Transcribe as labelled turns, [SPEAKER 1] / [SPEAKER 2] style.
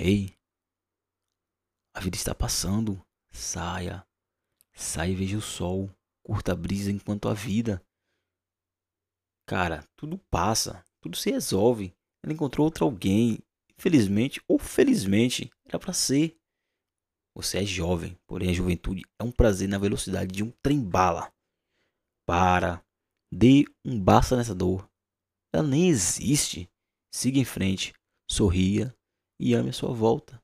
[SPEAKER 1] Ei, a vida está passando. Saia, saia e veja o sol. Curta a brisa enquanto a vida. Cara, tudo passa, tudo se resolve. Ela encontrou outro alguém. Infelizmente ou felizmente, era para ser. Você é jovem, porém a juventude é um prazer na velocidade de um trem-bala. Para, dê um basta nessa dor. Ela nem existe. Siga em frente, sorria e ame a sua volta.